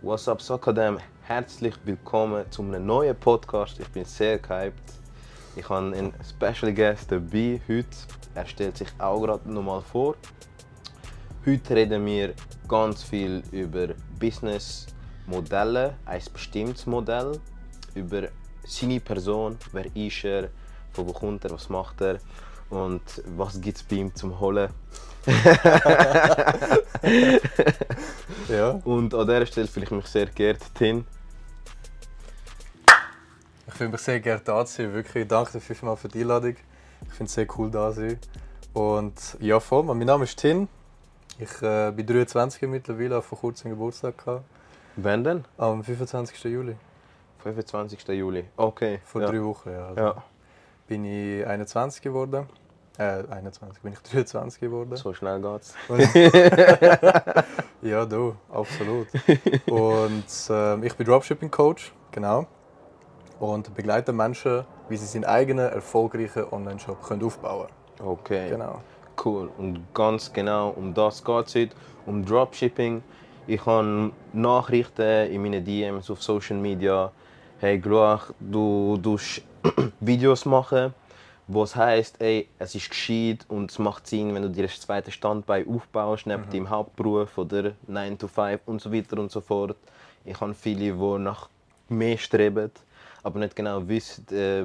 What's up, Sakadem? Herzlich willkommen zu einem neuen Podcast. Ich bin sehr gehypt. Ich habe einen Special Guest dabei heute. Er stellt sich auch gerade nochmal vor. Heute reden wir ganz viel über Businessmodelle, ein bestimmtes Modell, über seine Person, wer ist er, von wo kommt er, was macht er und was gibt es bei ihm zum Holen. Ja. Und an dieser Stelle fühle ich mich sehr geehrt, Tin. Ich fühle mich sehr gerne da zu sein. Wirklich, danke dir fünfmal für die Einladung. Ich finde es sehr cool, da zu sein. Und ja, voll. Mein Name ist Tin. Ich äh, bin 23 mittlerweile, habe vor kurzem Geburtstag gehabt. Wann denn? Am 25. Juli. 25. Juli. Okay. Vor ja. drei Wochen, ja. Also Ja, Bin ich 21 geworden. Äh, 21, bin ich 23 geworden. so schnell geht's. Ja, du, absolut. Und ähm, ich bin Dropshipping-Coach, genau. Und begleite Menschen, wie sie seinen eigenen erfolgreichen Online-Shop können aufbauen Okay. können. Genau. Cool. Und ganz genau um das geht es heute, um Dropshipping. Ich habe Nachrichten in meinen DMs auf Social Media. Hey, Gloach, du tust Videos machen, was heißt, ey, es ist gescheit und es macht Sinn, wenn du dir ein zweites Standbein aufbaust, neben deinem Hauptberuf oder 9 to 5 und so weiter und so fort. Ich habe viele, die nach mehr streben, aber nicht genau wissen, äh,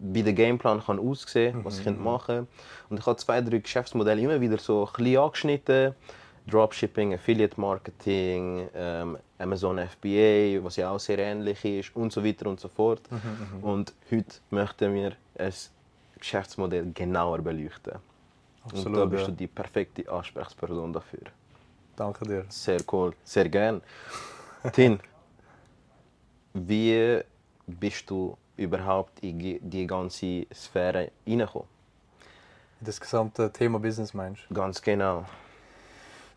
wie der Gameplan kann aussehen was sie können machen Und ich habe zwei, drei Geschäftsmodelle immer wieder so ein bisschen angeschnitten. Dropshipping, Affiliate Marketing, ähm, Amazon FBA, was ja auch sehr ähnlich ist und so weiter und so fort. Und heute möchten wir ein Geschäftsmodell genauer beleuchten. und da Absolut, bist ja. du die perfekte Ansprechperson dafür. Danke dir. Sehr cool, sehr gern. Tin, wie bist du überhaupt in die- die ganze Sphäre reingekommen? Das gesamte Thema Business meinst du? Ganz genau.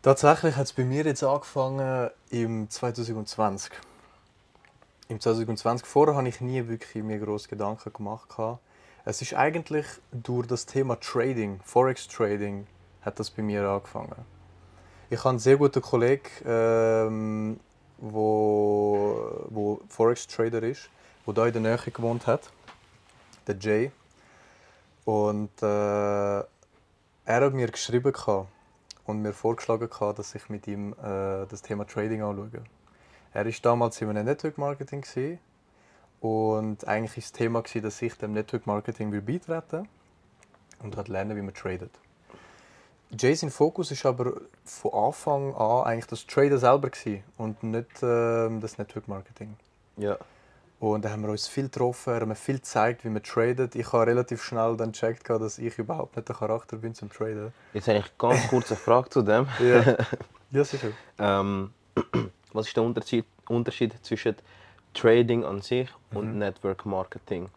Tatsächlich hat es bei mir jetzt angefangen im 2020. Im 2020 vorher habe ich nie wirklich mir groß Gedanken gemacht. gehabt. Es ist eigentlich durch das Thema Trading, Forex Trading, hat das bei mir angefangen. Ich habe einen sehr guten Kollegen, ähm, wo, wo Forex Trader ist, wo da in der Nähe gewohnt hat, der Jay. Und äh, er hat mir geschrieben gehabt und mir vorgeschlagen gehabt, dass ich mit ihm äh, das Thema Trading anschaue. Er ist damals in einem Network Marketing und eigentlich ist das Thema gewesen, dass ich dem Network Marketing will beitreten und halt lernen, wie man tradet. Jason Fokus ist aber von Anfang an eigentlich das Traden selber gewesen und nicht ähm, das Network Marketing. Ja. Und da haben wir uns viel getroffen, er hat mir viel gezeigt, wie man tradet. Ich habe relativ schnell dann gecheckt, dass ich überhaupt nicht der Charakter bin zum Traden. Jetzt habe ich ganz kurz eine Frage zu dem. Ja, ja sicher. Ähm, was ist der Unterschied, Unterschied zwischen Trading an sich und Mhm. Network Marketing?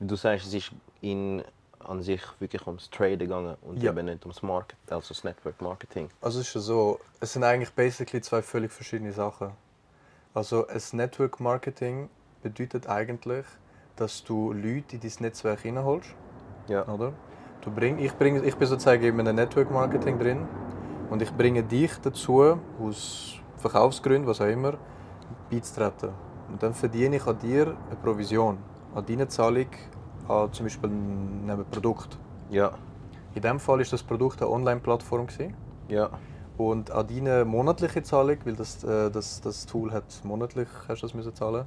Du sagst, es ist in, an sich wirklich ums Traden gegangen und Ja. eben nicht ums Market, also das Network Marketing. Also es ist ja so, es sind eigentlich basically zwei völlig verschiedene Sachen. Also ein Network Marketing bedeutet eigentlich, dass du Leute in dein Netzwerk hineinholst, Ja. oder? Du bring, ich, bring, ich bin sozusagen in einem Network Marketing drin und ich bringe dich dazu, aus Verkaufsgründen, was auch immer, beizutreten. Und dann verdiene ich an dir eine Provision, an deine Zahlung an zum Beispiel ein Produkt. Ja. In diesem Fall war das Produkt eine Online-Plattform. Ja. Und an deine monatliche Zahlung, weil das, äh, das, das Tool hat monatlich hast du das müssen zahlen,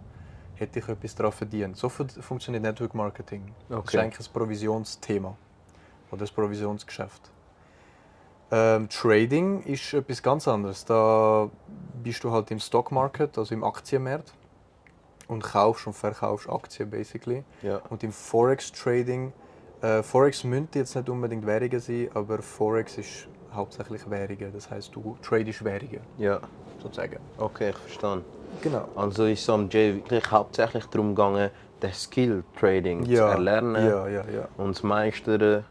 hätte ich etwas daran verdient. So fun- funktioniert Network Marketing. Das ist Okay. eigentlich ein Provisionsthema oder ein Provisionsgeschäft. Ähm, Trading ist etwas ganz anderes. Da bist du halt im Stock Market, also im Aktienmarkt und kaufst und verkaufst Aktien basically. Ja. Und im Forex Trading, äh, Forex müsste jetzt nicht unbedingt Währungen sein, aber Forex ist hauptsächlich Währungen. Das heißt, du tradest Währungen, Ja. sozusagen. Okay, ich verstehe. Genau. Also ist es am Jay wirklich hauptsächlich darum gegangen, den Skill Trading zu erlernen Ja, ja, ja. und zu meistern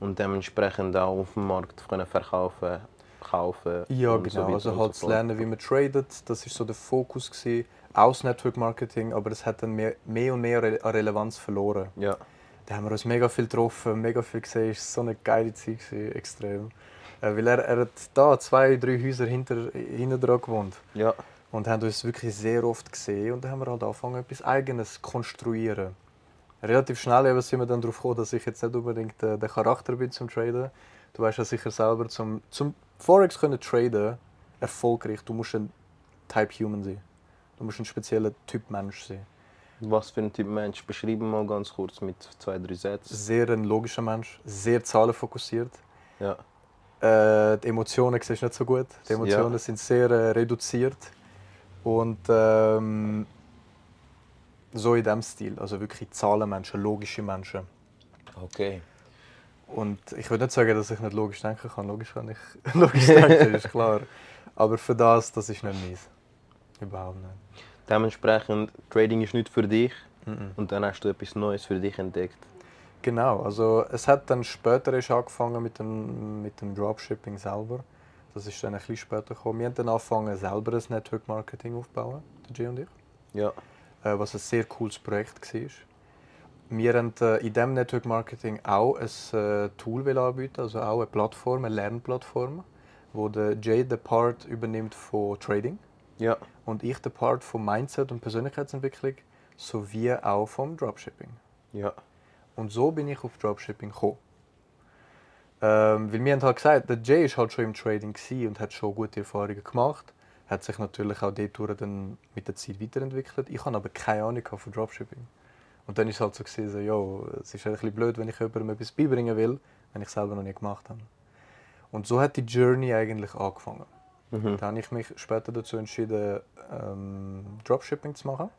und dementsprechend auch auf dem Markt können verkaufen, kaufen. Ja, so genau. also und halt so zu lernen, wie man tradet, das ist so der Fokus gewesen, aus Network Marketing, aber es hat dann mehr, mehr und mehr Re- an Relevanz verloren. Ja. Da haben wir uns mega viel getroffen, mega viel gesehen. Es war so eine geile Zeit, gewesen, extrem. Äh, weil er, er hat da zwei, drei Häuser hinter, hinter dran gewohnt. Ja. Und haben uns wirklich sehr oft gesehen und dann haben wir halt angefangen, etwas Eigenes zu konstruieren. Relativ schnell eben sind wir dann darauf gekommen, dass ich jetzt nicht unbedingt äh, der Charakter bin zum Traden. Du weißt ja sicher selber, zum, zum Forex können traden, erfolgreich, du musst ein Type Human sein. Du musst ein spezieller Typ Mensch sein. Was für ein Typ Mensch? Beschreiben mal ganz kurz mit zwei, drei Sätzen. Sehr ein logischer Mensch, sehr zahlenfokussiert. Ja. Äh, die Emotionen siehst du nicht so gut. Die Emotionen Ja. sind sehr äh, reduziert. Und ähm, so in diesem Stil. Also wirklich Zahlenmenschen, logische Menschen. Okay. Und ich würde nicht sagen, dass ich nicht logisch denken kann. Logisch kann ich logisch denken, ist klar. Aber für das, das ist nicht meins. Überhaupt nicht. Dementsprechend, Trading ist nicht für dich Mhm. und dann hast du etwas Neues für dich entdeckt. Genau, also es hat dann später erst angefangen mit dem, mit dem Dropshipping selber. Das ist dann ein bisschen später gekommen. Wir haben dann angefangen, selber ein Network Marketing aufzubauen, der Jay und ich. Ja. äh, was ein sehr cooles Projekt war. Wir haben äh, in diesem Network Marketing auch ein äh, Tool will anbieten, also auch eine Plattform, eine Lernplattform, wo der Jay den Part übernimmt von Trading Ja. und ich den Part von Mindset und Persönlichkeitsentwicklung sowie auch vom Dropshipping. Ja. Und so bin ich auf Dropshipping gekommen. Ähm, weil wir haben halt gesagt, der Jay ist halt schon im Trading und hat schon gute Erfahrungen gemacht. Hat sich natürlich auch dort dann mit der Zeit weiterentwickelt. Ich habe aber keine Ahnung von Dropshipping. Und dann ist es halt so gewesen, so, jo, es ist ein bisschen blöd, wenn ich jemandem etwas beibringen will, wenn ich es selber noch nie gemacht habe. Und so hat die Journey eigentlich angefangen. Mhm. Dann habe ich mich später dazu entschieden, ähm, Dropshipping zu machen.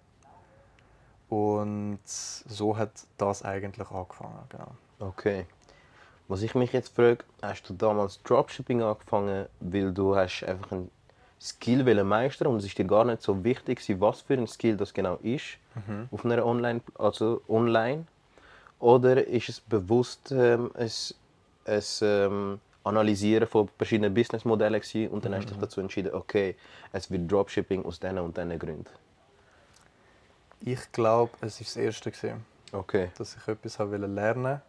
Und so hat das eigentlich angefangen. Genau. Okay. Was ich mich jetzt frage, hast du damals Dropshipping angefangen, weil du hast einfach einen Skill wollen meistern und es ist dir gar nicht so wichtig, was für ein Skill das genau ist auf einer Online, also online, oder ist es bewusst ähm, ein, ein ähm, Analysieren von verschiedenen Businessmodellen gewesen und dann hast du dich dazu entschieden, okay, es wird Dropshipping aus diesen und diesen Gründen. Ich glaube, es war das Erste, gewesen, Okay. dass ich etwas habe wollte lernen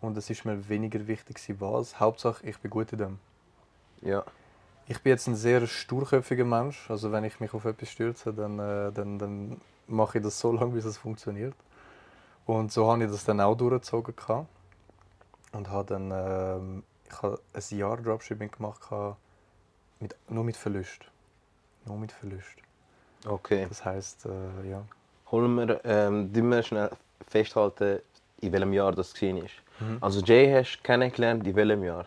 Und es ist mir weniger wichtig, was. Hauptsache, ich bin gut in dem. Ja. Ich bin jetzt ein sehr sturköpfiger Mensch. Also wenn ich mich auf etwas stürze, dann, äh, dann, dann mache ich das so lange, bis es funktioniert. Und so habe ich das dann auch durchgezogen. gehabt. Und habe dann ähm, ich habe ein Jahr Dropshipping gemacht, mit, nur mit Verlust. Nur mit Verlust. Okay. Das heisst, äh, ja. Holen wir, ähm, wir schnell festhalten, in welchem Jahr das war. Mhm. Also Jay hast du kennengelernt, in welchem Jahr?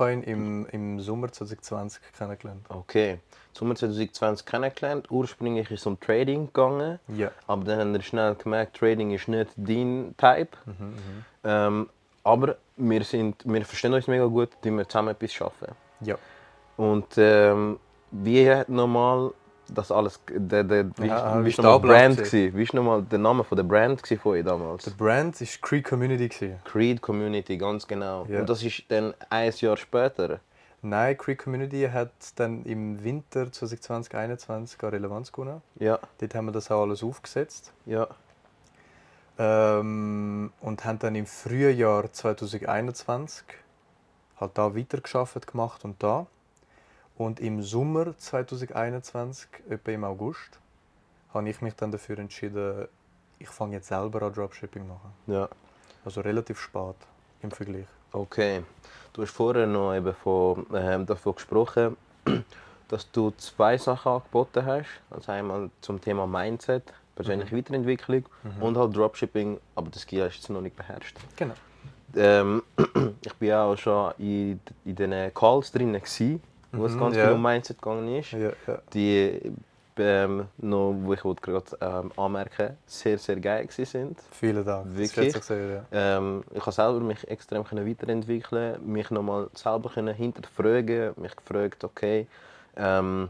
Ihn im, im Sommer 2020 kennengelernt. Okay. Sommer 2020 kennengelernt. Ursprünglich ist es um Trading gegangen, Ja. aber dann haben wir schnell gemerkt, Trading ist nicht dein Type. Mhm, Ähm, aber wir, sind, wir verstehen uns mega gut, tun wir zusammen etwas schaffen. Ja. Und ähm, wie hat nochmal das alles, der, der, wie, Ja, wie wie ist nochmal Ablauf Brand gewesen? Wie ist nochmal der Name von der Brand von euch damals? Der Brand war Cree Community. gewesen. Creed Community, ganz genau. Ja. Und das ist dann ein Jahr später. Nein, Cree Community hat dann im Winter 2020-2021 an Relevanz gewonnen. Ja, Dort haben wir das auch alles aufgesetzt. ja, Ähm, und haben dann im Frühjahr 2021 halt da weitergearbeitet gemacht und da. Und im Sommer 2021, etwa im August, habe ich mich dann dafür entschieden, ich fange jetzt selber an Dropshipping machen. ja. Also relativ spät im Vergleich. Okay. Du hast vorher noch eben von, ähm, davon gesprochen, dass du zwei Sachen angeboten hast. Also einmal zum Thema Mindset, persönliche Weiterentwicklung und halt Dropshipping, aber das Skill hast du noch nicht beherrscht. Genau. Ähm, ich bin auch schon in, in diesen Calls drin, gewesen, es Mhm, um Mindset gegangen ist. Ja, ja. Die, ähm, noch, wo ich gerade ähm, anmerken sehr, sehr geil sind. Vielen Dank. Das Wirklich? ich sehr, ja. Ähm, ich habe selber mich extrem können weiterentwickeln, mich nochmal selber können hinterfragen, mich gefragt, okay, ähm,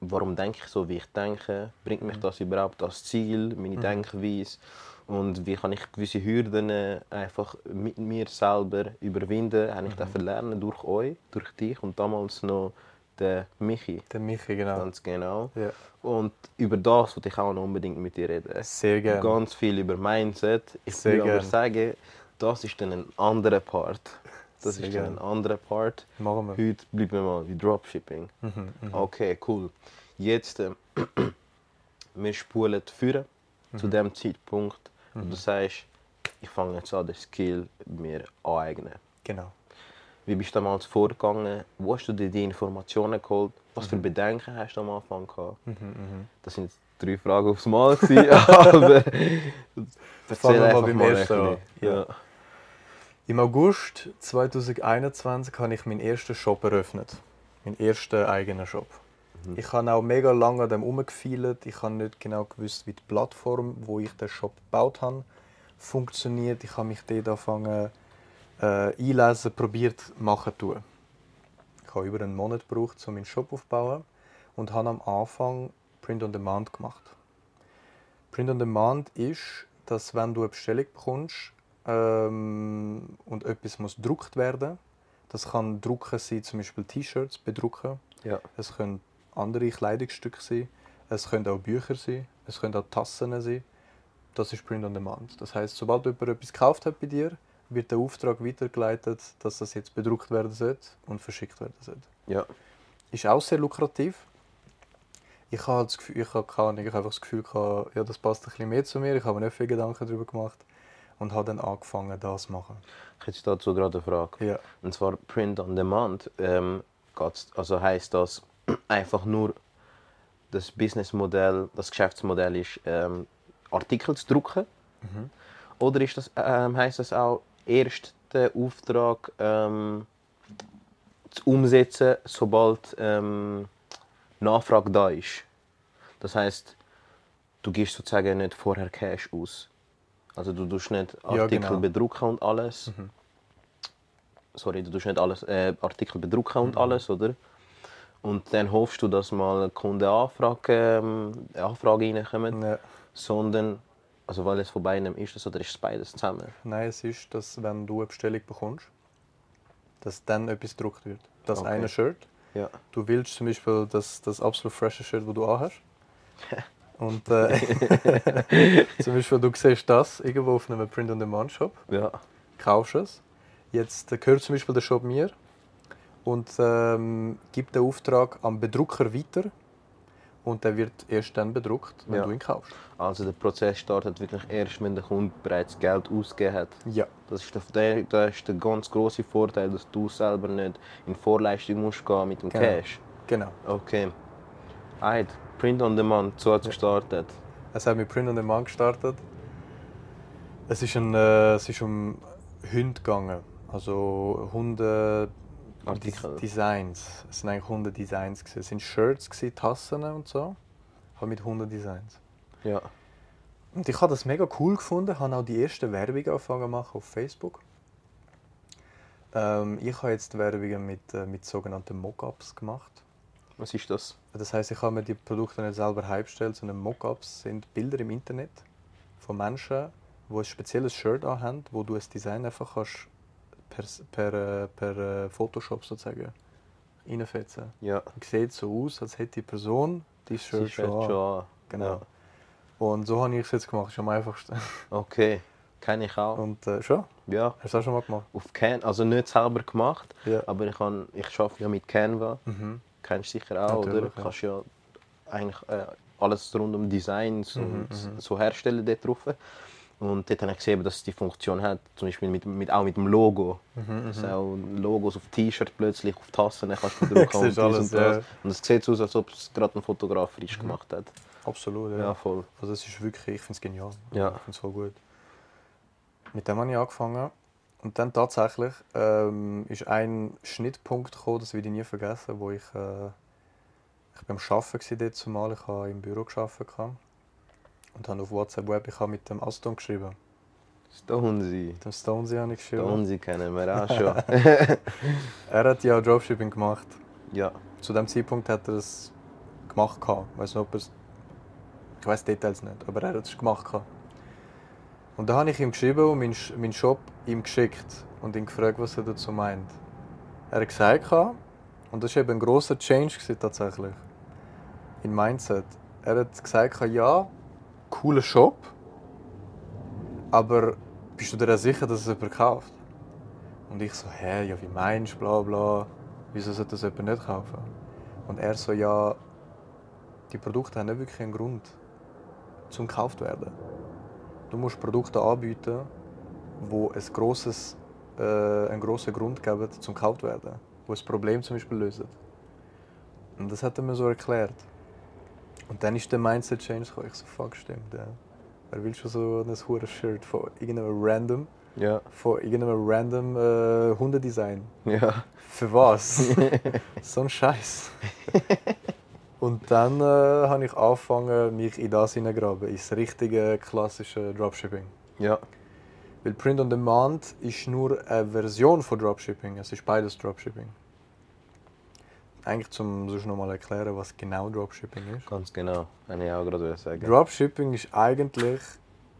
warum denke ich so, wie ich denke? Bringt mich das überhaupt als Ziel, meine Denkweise? Und wie kann ich gewisse Hürden äh, einfach mit mir selber überwinden? Habe ich das lernen durch euch, durch dich und damals noch der Michi, Der Michi, genau. ganz genau. Ja. Und über das wollte ich auch noch unbedingt mit dir reden Sehr gerne. ganz viel über Mindset. Ich Sehr will aber gern. sagen, das ist dann ein anderer Part. Das Sehr ist dann ein anderer Part. Machen wir. Heute bleiben wir mal bei Dropshipping. Mhm, mhm. Okay, cool. Jetzt, äh, wir spulen führen zu dem Zeitpunkt, Mhm. du sagst, ich fange jetzt an, den Skill mir aneignen. Genau. Wie bist du damals vorgegangen? Wo hast du dir die Informationen geholt? Was Mhm. für Bedenken hast du am Anfang gehabt? Mhm, mhm. Das sind drei Fragen aufs Mal, aber erzähl Fangen wir mal beim ersten an. Ja. Im August 2021 habe ich meinen ersten Shop eröffnet. Meinen ersten eigenen Shop. Mhm. Ich habe auch mega lange an dem herumgefeilt. Ich habe nicht genau gewusst, wie die Plattform, wo ich den Shop gebaut habe, funktioniert. Ich habe mich dort angefangen äh, einlesen, probiert machen zu tun. Ich habe über einen Monat gebraucht, um meinen Shop aufzubauen und habe am Anfang Print on Demand gemacht. Print on Demand ist, dass wenn du eine Bestellung bekommst ähm, und etwas muss gedruckt werden, das kann drucken sein, zum Beispiel T-Shirts bedrucken. Ja. Es können andere Kleidungsstücke sein, es können auch Bücher sein, es können auch Tassen sein. Das ist Print on Demand. Das heißt, sobald jemand etwas gekauft hat bei dir, wird der Auftrag weitergeleitet, dass das jetzt bedruckt werden soll und verschickt werden soll. ja. Ist auch sehr lukrativ. Ich habe das Gefühl, ich habe keine Ahnung, ich habe einfach das Gefühl gehabt, ja, das passt ein bisschen mehr zu mir. Ich habe mir nicht viel Gedanken darüber gemacht und habe dann angefangen, das zu machen. Ich hätte dazu gerade eine Frage. Ja. Und zwar Print on Demand. Ähm, also heißt das einfach nur das Businessmodell, das Geschäftsmodell ist, ähm, Artikel zu drucken? Mhm. Oder ist das, ähm, heißt das auch erst den Auftrag ähm, zu umsetzen, sobald ähm, Nachfrage da ist? Das heißt, du gibst sozusagen nicht vorher Cash aus. Also du tust nicht Ja, Artikel genau. bedrucken und alles. Mhm. Sorry, du tust nicht alles, äh, Artikel bedrucken Mhm. und alles, oder? Und dann hoffst du, dass mal Kunden Anfrage, ähm, Anfrage reinkommen, Ja. sondern, also weil es von beiden ist, es, oder ist es beides zusammen? Nein, es ist, dass wenn du eine Bestellung bekommst, dass dann etwas gedruckt wird. Das Okay. eine Shirt. Ja. Du willst zum Beispiel das, das absolut frische Shirt, das du anhast. Und äh, zum Beispiel, du siehst das irgendwo auf einem Print-on-Demand-Shop. Ja. kaufst es. Jetzt gehört zum Beispiel der Shop mir und ähm, gibt den Auftrag am Bedrucker weiter und der wird erst dann bedruckt, wenn Ja. du ihn kaufst. Also der Prozess startet wirklich erst, wenn der Kunde bereits Geld ausgegeben hat. Ja, Das ist der, das ist der ganz große Vorteil, dass du selber nicht in Vorleistung musst gehen mit dem Genau. Cash. genau. Okay. Alright, Print on Demand, so hat es gestartet. Es hat mit Print on Demand gestartet. Es ist, ein, äh, es ist um Hunde gegangen. Also Hunde Artikel. Designs. Es sind eigentlich Hunde-Designs. gewesen. Es sind Shirts, gewesen, Tassen und so. Aber mit Hunde-Designs. Ja. Und ich habe das mega cool gefunden, habe auch die erste Werbung angefangen machen auf Facebook. Ähm, ich habe jetzt Werbungen mit, äh, mit sogenannten Mockups gemacht. Was ist das? Das heißt, ich habe mir die Produkte nicht selber heimgestellt, sondern Mockups sind Bilder im Internet von Menschen, die ein spezielles Shirt anhaben, wo du ein Design einfach kannst per, per, äh, per äh, Photoshop sozusagen reinfetzen. Ja. Und sieht so aus, als hätte die Person die Shirt schon schon an. Genau. Ja. Und so habe ich es jetzt gemacht, ist am einfachsten. Okay. Kenne ich auch. Und äh, schon? Ja. Hast du das auch schon mal gemacht? Auf Can also nicht selber gemacht, Ja. aber ich, kann, ich arbeite ja mit Canva. Mhm. Kennst du sicher auch, oder? Natürlich, Du ja. kannst ja eigentlich äh, alles rund um Designs Mhm, und mhm. so herstellen dort drauf. Und dort habe ich gesehen, dass es die Funktion hat, zum Beispiel mit, mit, auch mit dem Logo. Mhm, Dass mhm. auch Logos auf T-Shirt plötzlich, auf Tassen kannst du bedrucken und alles, und das. ja. Und es sieht so aus, als ob es gerade ein Fotograf frisch Mhm. gemacht hat. Absolut, ja. Ja, voll. Also es ist wirklich, ich finde es genial. Ja. Ich finde es voll gut. Mit dem habe ich angefangen. Und dann tatsächlich ähm, ist ein Schnittpunkt gekommen, das werde ich nie vergessen, wo ich, äh, ich beim Arbeiten war dort zumal, ich habe im Büro gearbeitet. Und habe auf WhatsApp Web ich habe mit dem Aston geschrieben. Stonesy. Mit dem Stonesy habe ich geschrieben. Stonesy kennen wir auch schon. Er hat ja Dropshipping gemacht. ja. Zu dem Zeitpunkt hat er es gemacht. Ich weiß nicht, ob er es. Ich weiß Details nicht, aber er hat es gemacht. Und da habe ich ihm geschrieben und meinen Shop ihm geschickt und ihn gefragt, was er dazu meint. Er hat gesagt, und das war eben ein grosser Change tatsächlich in Mindset. Er hat gesagt, ja, cooler Shop, aber bist du dir auch sicher, dass es jemand kauft? Und ich so, hä, ja, wie meinst du, bla bla. Wieso sollte das jemand nicht kaufen? Und er so, ja, die Produkte haben nicht wirklich einen Grund zum gekauft werden. Du musst Produkte anbieten, wo ein grosses, äh, einen grossen Grund geben zum gekauft werden, wo ein Problem zum Beispiel lösen. Und das hat er mir so erklärt. Und dann ist der Mindset Change gekommen. Ich so, fuck, stimmt. Ja. Wer will schon so ein hohes Shirt von irgendeinem random, Ja. von irgendeinem random äh, Hundedesign? Ja. Für was? so ein Scheiß. Und dann äh, habe ich angefangen, mich in das hineingraben, ins richtige klassische Dropshipping. Ja. Weil Print on Demand ist nur eine Version von Dropshipping. Es ist beides Dropshipping. Eigentlich zum sonst noch mal erklären, was genau Dropshipping ist. Ganz genau. Habe ich auch gerade sagen. Dropshipping ist eigentlich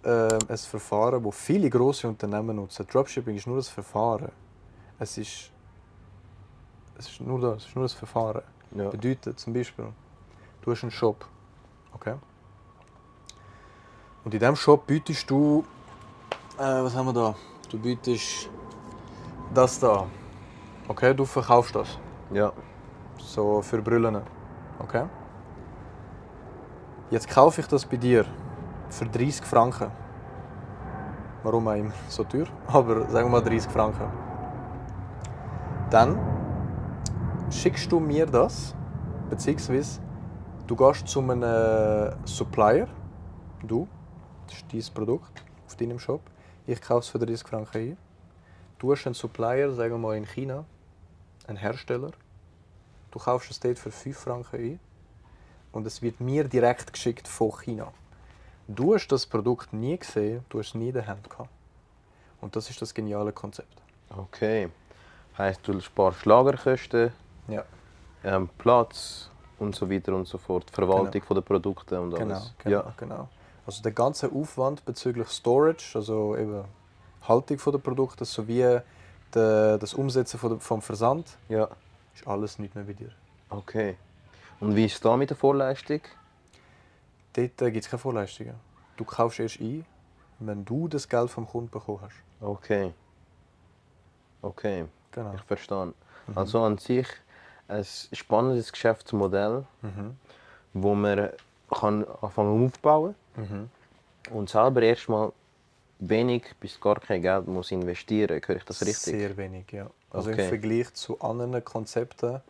ähm, ein Verfahren, das viele große Unternehmen nutzen. Dropshipping ist nur ein Verfahren. Es ist, es ist nur das, es ist nur ein Verfahren. ja. Bedeutet zum Beispiel, du hast einen Shop. Okay? Und in diesem Shop bietest du. Äh, was haben wir da? Du bietest das da. Okay, du verkaufst das. ja. So für Brillen. Okay? Jetzt kaufe ich das bei dir für 30 Franken. Warum auch immer so teuer? Aber sagen wir mal 30 Franken. Dann schickst du mir das, beziehungsweise du gehst zu einem äh, Supplier, du, das ist dein Produkt auf deinem Shop, ich kaufe es für 30 Franken ein. Du hast einen Supplier, sagen wir mal in China, einen Hersteller, du kaufst es dort für 5 Franken ein und es wird mir direkt geschickt von China. Du hast das Produkt nie gesehen, du hast es nie in der Hand gehabt. Und das ist das geniale Konzept. Okay. Heißt, du sparst Lagerkosten, Ja. ähm, Platz und so weiter und so fort. Verwaltung von der Produkte und Genau, alles. genau, Ja. genau. Also der ganze Aufwand bezüglich Storage, also eben Haltung der Produkte sowie das Umsetzen vom Versand, ja. Ist alles nicht mehr bei dir. Okay. Und wie ist es da mit der Vorleistung? Dort gibt es keine Vorleistungen. Du kaufst erst ein, wenn du das Geld vom Kunden bekommen hast. Okay. Okay, Genau. ich verstehe. Also an sich ein spannendes Geschäftsmodell, Mhm. wo man kann anfangen aufbauen Mhm. und selber erstmal wenig bis gar kein Geld muss investieren. Höre ich das richtig? Sehr wenig, ja. Also Okay. im Vergleich zu anderen Konzepten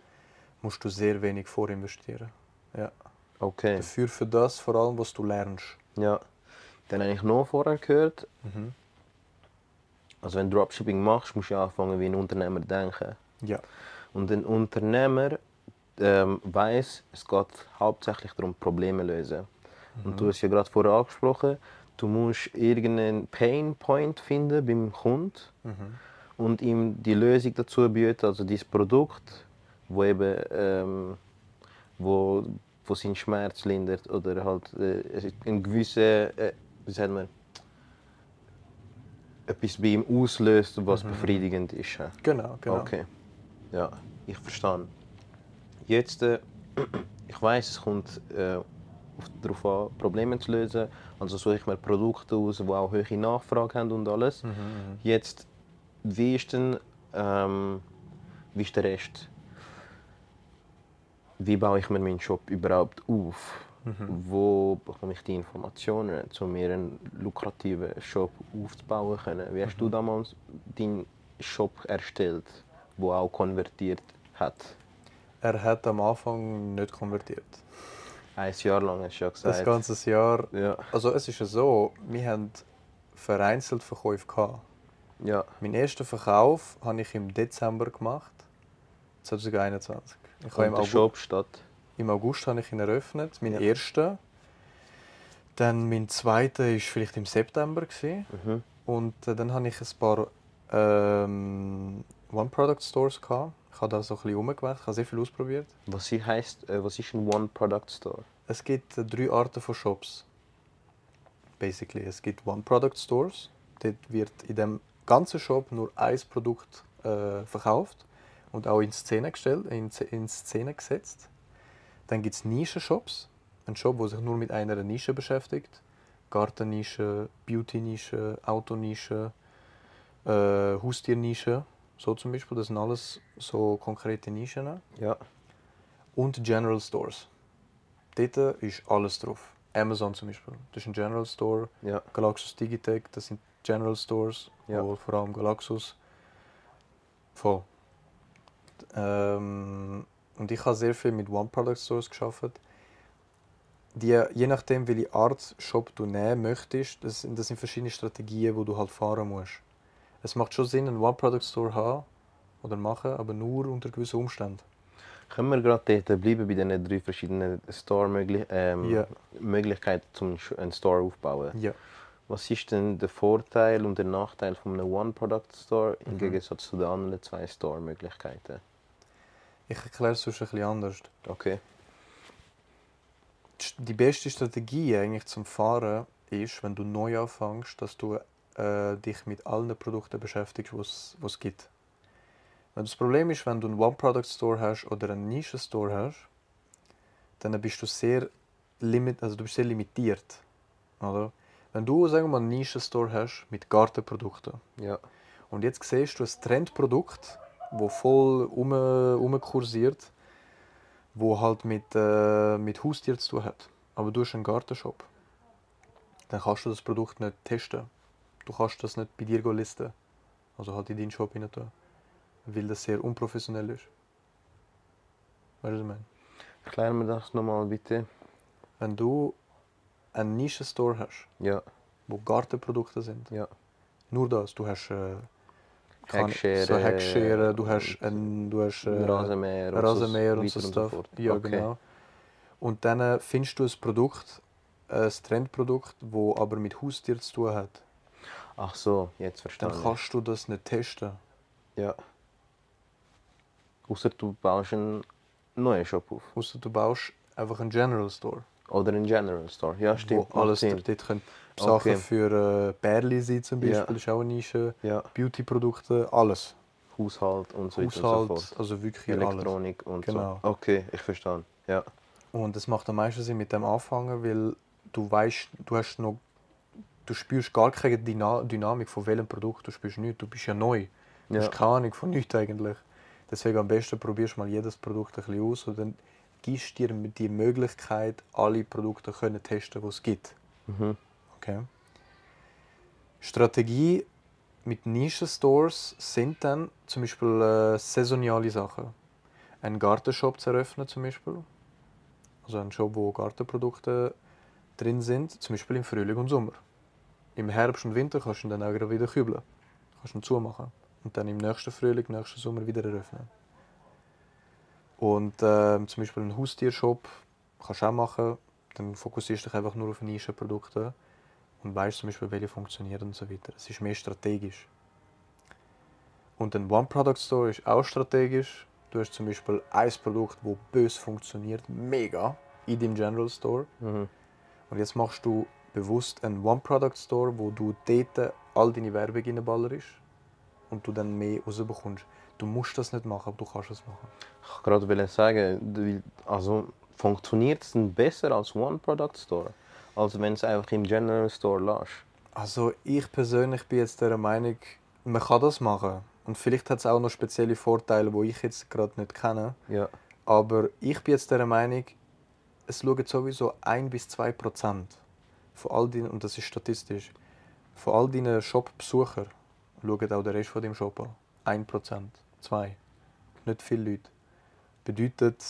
musst du sehr wenig vorinvestieren. Ja. Okay. Dafür für das vor allem, was du lernst. Ja. Dann habe ich noch vorher gehört, Mhm. also wenn du Dropshipping machst, musst du anfangen wie ein Unternehmer denken. Ja. Und ein Unternehmer ähm, weiß, es geht hauptsächlich darum, Probleme lösen. Und du hast ja gerade vorher angesprochen, du musst irgendeinen Pain Point finden beim Kunden Mhm. Und ihm die Lösung dazu bieten, also dieses Produkt, wo eben ähm, wo, wo seinen Schmerz lindert oder halt äh, ein gewisser, äh, wie sagt man, etwas bei ihm auslöst, was befriedigend ist. ja. Genau, genau. Okay. Ja, ich verstehe. Jetzt, äh, ich weiß, es kommt äh, auf- darauf an, Probleme zu lösen. Also suche ich mir Produkte aus, die auch hohe Nachfrage haben und alles. Mhm, mhm. Jetzt, wie ist denn ähm, wie ist der Rest? Wie baue ich mir meinen Shop überhaupt auf? Mhm. Wo bekomme ich die Informationen, um mir einen lukrativen Shop aufzubauen können? Wie Mhm. hast du damals deinen Shop erstellt, wo auch konvertiert hat? Er hat am Anfang nicht konvertiert. Ein Jahr lang hast du ja Das gesagt. ganze Jahr. ja, Also es ist ja so, wir haben vereinzelt Verkäufe gehabt. Ja, Meinen ersten Verkauf habe ich im Dezember gemacht, 2021. Ich habe im, August, Shop statt. im August habe ich ihn eröffnet, meinen Ja. ersten. Dann mein zweiter war vielleicht im September. Gewesen. Mhm. Und äh, dann hatte ich ein paar ähm, One-Product-Stores. gehabt. Ich habe da so ein bisschen ich habe sehr viel ausprobiert. Was heißt, äh, was ist ein One-Product-Store? Es gibt äh, drei Arten von Shops. Basically. Es gibt One-Product-Stores. Dort wird in dem ganzen Shop nur ein Produkt äh, verkauft und auch in Szene gestellt, in, in Szene gesetzt. Dann gibt es Nischen-Shops. Ein Shop, der sich nur mit einer Nische beschäftigt. Gartennische, Beauty-Nische, Autonische, äh, Haustiernische. so zum Beispiel, das sind alles so konkrete Nischen. Ja. Und General Stores. Dort ist alles drauf. Amazon zum Beispiel, das ist ein General Store. Ja. Galaxus Digitech, das sind General Stores, Ja. wo vor allem Galaxus. Voll. Ähm, und ich habe sehr viel mit One-Product-Stores geschafft. Die, je nachdem, welche Art Shop du nehmen möchtest, das, sind- das sind verschiedene Strategien, die du halt fahren musst. Es macht schon Sinn, einen One-Product-Store haben oder machen, aber nur unter gewissen Umständen. Können wir gerade dort bleiben bei diesen drei verschiedenen Store-Möglichkeiten, ähm, Ja. Möglichkeiten, um einen Store aufzubauen? Ja. Was ist denn der Vorteil und der Nachteil von einem One-Product-Store im Mhm. Gegensatz zu den anderen zwei Store-Möglichkeiten? Ich erkläre es sonst ein bisschen anders. Okay. die beste Strategie eigentlich zum Fahren ist, wenn du neu anfängst, dass du äh, dich mit allen Produkten beschäftigst, was es gibt. Weil das Problem ist, wenn du einen One-Product-Store hast oder einen Nischen-Store hast, dann bist du sehr, limit also du bist sehr limitiert. Oder? Wenn du sagen wir mal, einen Nischen-Store hast mit Gartenprodukten Ja. und jetzt siehst du ein Trendprodukt, wo voll um, umkursiert, wo halt mit, äh, mit Haustier zu tun hat. Aber du hast einen Gartenshop. Dann kannst du das Produkt nicht testen. Du kannst das nicht bei dir listen. Also halt in deinen Shop rein tun. Weil das sehr unprofessionell ist. Weißt du, was ich meine? Erklär mir das nochmal bitte. Wenn du einen Nischen-Store hast, Ja. wo Gartenprodukte sind, Ja. nur das. Du hast äh, Heckschere, so Heckschere, du hast, und ein, du hast äh, Rasenmäher und Rasenmäher so und so Stuff. fort. ja, Okay. genau. Und dann findest du ein Produkt, ein Trendprodukt, wo aber mit Haustier zu tun hat. Ach so, jetzt Dann verstanden. kannst du das nicht testen. Ja. Außer du baust einen neuen Shop auf. Außer du baust einfach einen General Store, Oder einen General Store. Ja, stimmt. wo alles Sinn. dort können Okay. Sachen für äh, Bärli sein zum Ja. Beispiel, ist auch eine Nische. Ja. Beautyprodukte, alles. Haushalt und so weiter Haushalt, und so fort. also wirklich alles. Elektronik und Genau. so. Okay, ich verstehe. Ja. Und es macht am meisten Sinn mit dem anfangen, weil du weißt, du hast noch, du spürst gar keine Dyna Dynamik von welchem Produkt, du spürst nichts, du bist ja neu. Du Ja. hast keine Ahnung von nichts eigentlich. Deswegen am besten probierst du mal jedes Produkt ein bisschen aus und dann gibst dir die Möglichkeit, alle Produkte können testen, die es gibt. Mhm. Okay. Strategie mit Nischen-Stores sind dann zum Beispiel äh, saisonale Sachen. Einen Gartenshop zu eröffnen zum Beispiel. Also einen Shop, wo Gartenprodukte drin sind, zum Beispiel im Frühling und Sommer. Im Herbst und Winter kannst du ihn dann auch wieder kübeln. Kannst ihn zumachen. Und dann im nächsten Frühling, nächsten Sommer wieder eröffnen. Und ähm, zum Beispiel einen Haustiershop kannst du auch machen. Dann fokussierst du dich einfach nur auf Nischenprodukte und weißt zum Beispiel, welche funktionieren und so weiter. Es ist mehr strategisch. Und ein One-Product-Store ist auch strategisch. Du hast zum Beispiel ein Produkt, das bös funktioniert, mega, in deinem General Store. Mhm. Und jetzt machst du bewusst einen One-Product-Store, wo du dort all deine Werbung reinballerst und du dann mehr rausbekommst. Du musst das nicht machen, aber du kannst es machen. Ich gerade sagen, du- also funktioniert es denn besser als One-Product-Store? Als wenn es einfach im General Store lässt? Also ich persönlich bin jetzt der Meinung, man kann das machen. Und vielleicht hat es auch noch spezielle Vorteile, die ich jetzt gerade nicht kenne. Ja. Aber ich bin jetzt der Meinung, es schauen sowieso 1 bis 2 Prozent von all deinen, und das ist statistisch, von all deinen Shop-Besuchern schauen auch den Rest von dem Shop an. 1 Prozent, 2. Nicht viele Leute. Bedeutet,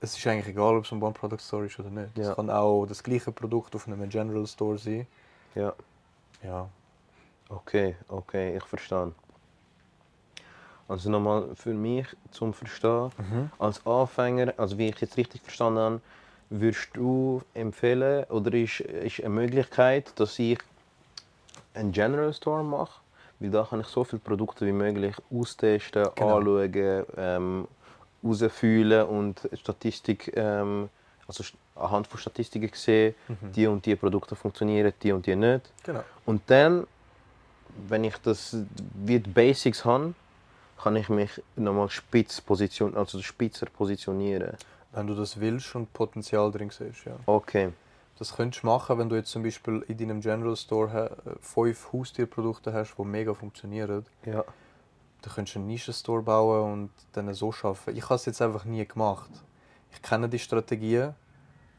es ist eigentlich egal, ob es ein One-Product-Store ist oder nicht. Ja. Es kann auch das gleiche Produkt auf einem General Store sein. Ja. Ja. Okay, okay, ich verstehe. Also nochmal für mich zum Verstehen. Als Anfänger, also wie ich jetzt richtig verstanden habe, würdest du empfehlen oder ist, ist eine Möglichkeit, dass ich einen General Store mache? Weil da kann ich so viele Produkte wie möglich austesten, Genau. anschauen, ähm, herausfühlen und Statistik, ähm, also anhand von Statistiken sehen, die und die Produkte funktionieren, die und die nicht. Genau. Und dann, wenn ich das wie die Basics habe, kann ich mich nochmal spitz position also spitzer positionieren. Wenn du das willst und Potenzial drin siehst, ja. Okay. Das könntest du machen, wenn du jetzt zum Beispiel in deinem General Store äh, fünf Haustierprodukte hast, die mega funktionieren. Ja. Du könntest einen Nischenstore bauen und dann so arbeiten. Ich habe es jetzt einfach nie gemacht. Ich kenne die Strategien,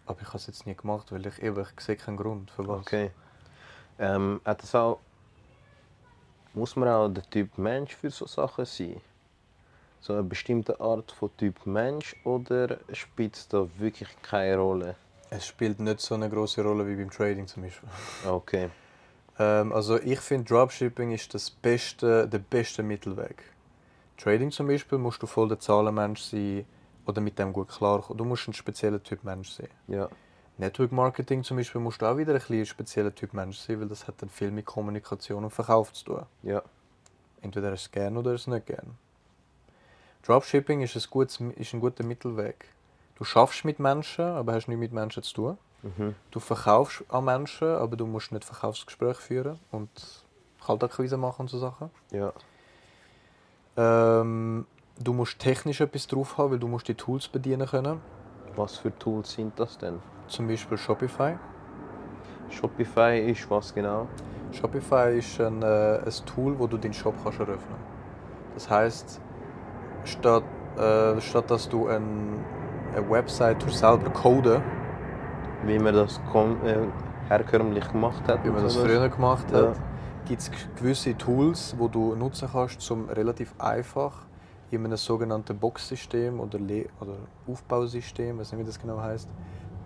aber ich habe es jetzt nie gemacht, weil ich eben ich sehe keinen Grund für was. Okay. Ähm, hat es auch, muss man auch der Typ Mensch für so Sachen sein? So eine bestimmte Art von Typ Mensch oder spielt es da wirklich keine Rolle? Es spielt nicht so eine große Rolle wie beim Trading zum Beispiel. Okay. Ähm, also ich finde Dropshipping ist das beste, der beste Mittelweg. Trading zum Beispiel musst du voll der Zahlenmensch sein oder mit dem gut klarkommen. Du musst ein spezieller Typ Mensch sein. Ja. Network Marketing zum Beispiel musst du auch wieder ein bisschen spezieller Typ Mensch sein, weil das hat dann viel mit Kommunikation und Verkauf zu tun. Ja. Entweder ist es gern oder ist es nicht gern. Dropshipping ist ein, gutes, ist ein guter Mittelweg. Du schaffst mit Menschen, aber hast nichts mit Menschen zu tun. Mhm. Du verkaufst an Menschen, aber du musst nicht Verkaufsgespräche führen und Kaltakquise machen und so Sachen. Ja. Ähm, du musst technisch etwas drauf haben, weil du musst die Tools bedienen können. Was für Tools sind das denn? Zum Beispiel Shopify. Shopify ist was genau? Shopify ist ein, äh, ein Tool, wo du den Shop kannst eröffnen. Das heißt, statt, äh, statt dass du ein, eine Website durch selber coden, Wie man das äh, herkömmlich gemacht hat? wie man das früher gemacht Ja. hat, gibt es gewisse Tools, wo du nutzen kannst, um relativ einfach in einem sogenannten Box-System oder, Le oder Aufbausystem, weiß nicht wie das genau heißt,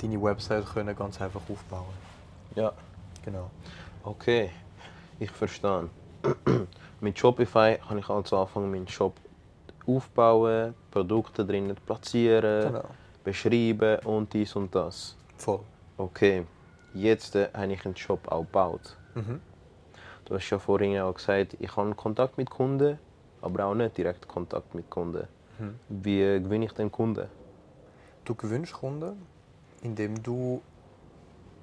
deine Website können ganz einfach aufbauen. Ja. Genau. Okay, ich verstehe. Mit Shopify kann ich also anfangen, meinen Shop aufbauen, Produkte drinnen platzieren, Genau. beschreiben und dies und das. Voll. Okay, jetzt äh, habe ich einen Shop auch gebaut. Mhm. Du hast ja vorhin auch gesagt, ich habe Kontakt mit Kunden, aber auch nicht direkt Kontakt mit Kunden. Mhm. Wie äh, gewinne ich den Kunden? Du gewinnst Kunden, indem du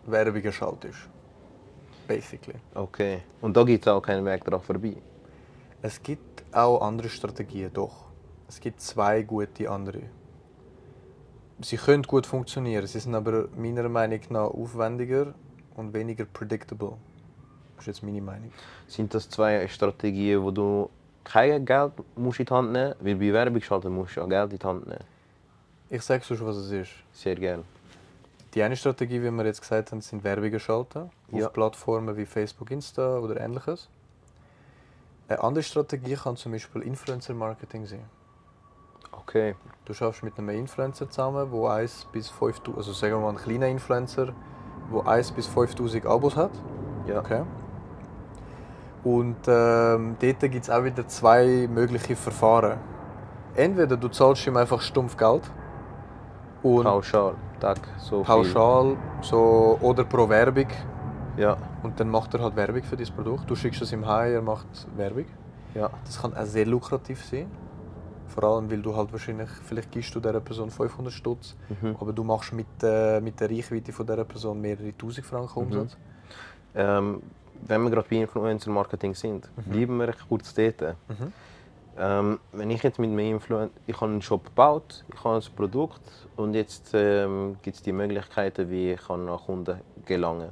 Werbung schaltest. Basically. Okay, und da gibt es auch keinen Weg daran vorbei. Es gibt auch andere Strategien, doch. Es gibt zwei gute andere. Sie können gut funktionieren, sie sind aber meiner Meinung nach aufwendiger und weniger predictable. Das ist jetzt meine Meinung. Sind das zwei Strategien, wo du kein Geld musst in die Hand nehmen musst? Weil bei Werbung schalten musst du ja Geld in die Hand nehmen. Ich sage sonst, was es ist. Sehr gerne. Die eine Strategie, wie wir jetzt gesagt haben, sind Werbungen schalten Ja. auf Plattformen wie Facebook, Insta oder ähnliches. Eine andere Strategie kann zum Beispiel Influencer-Marketing sein. Okay. Du schaffst mit einem Influencer zusammen, wo 1 bis 5000, also sagen wir mal ein kleiner Influencer, wo 1 bis 5000 Abos hat. Ja. Okay. Und ähm, dort gibt es auch wieder zwei mögliche Verfahren. Entweder du zahlst ihm einfach stumpf Geld und Pauschal. Tag, so viel. pauschal so, oder pro Werbung Ja. und dann macht er halt Werbung für dieses Produkt. Du schickst es ihm heim, er macht Werbung. Ja. Das kann auch sehr lukrativ sein. Vor allem, weil du halt wahrscheinlich, vielleicht gibst du dieser Person 500 Stutz, Mhm. aber du machst mit, äh, mit der Reichweite von dieser Person mehrere tausend Franken Umsatz. Ähm, wenn wir gerade bei Influencer-Marketing sind, bleiben wir kurz dort. Mhm. Ähm, wenn ich jetzt mit einem Influencer, ich habe einen Shop gebaut, ich habe ein Produkt und jetzt ähm, gibt es die Möglichkeiten, wie ich kann an Kunden gelangen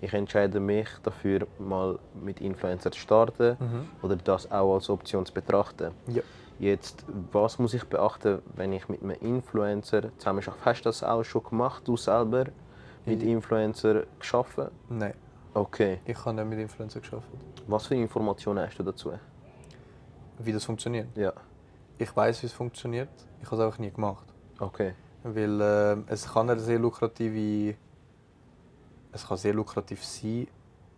Ich entscheide mich dafür, mal mit Influencer zu starten Mhm. oder das auch als Option zu betrachten. Ja. Jetzt, was muss ich beachten, wenn ich mit einem Influencer zusammen arbeite? Hast du das auch schon gemacht, du selber mit. Influencer geschaffen? Nein, Okay. ich habe nicht mit Influencer geschafft. Was für Informationen hast du dazu? Wie das funktioniert. Ja. Ich weiß, wie es funktioniert. Ich habe es einfach nie gemacht. Okay. Weil äh, es kann eine sehr lukrative. Es kann sehr lukrativ sein.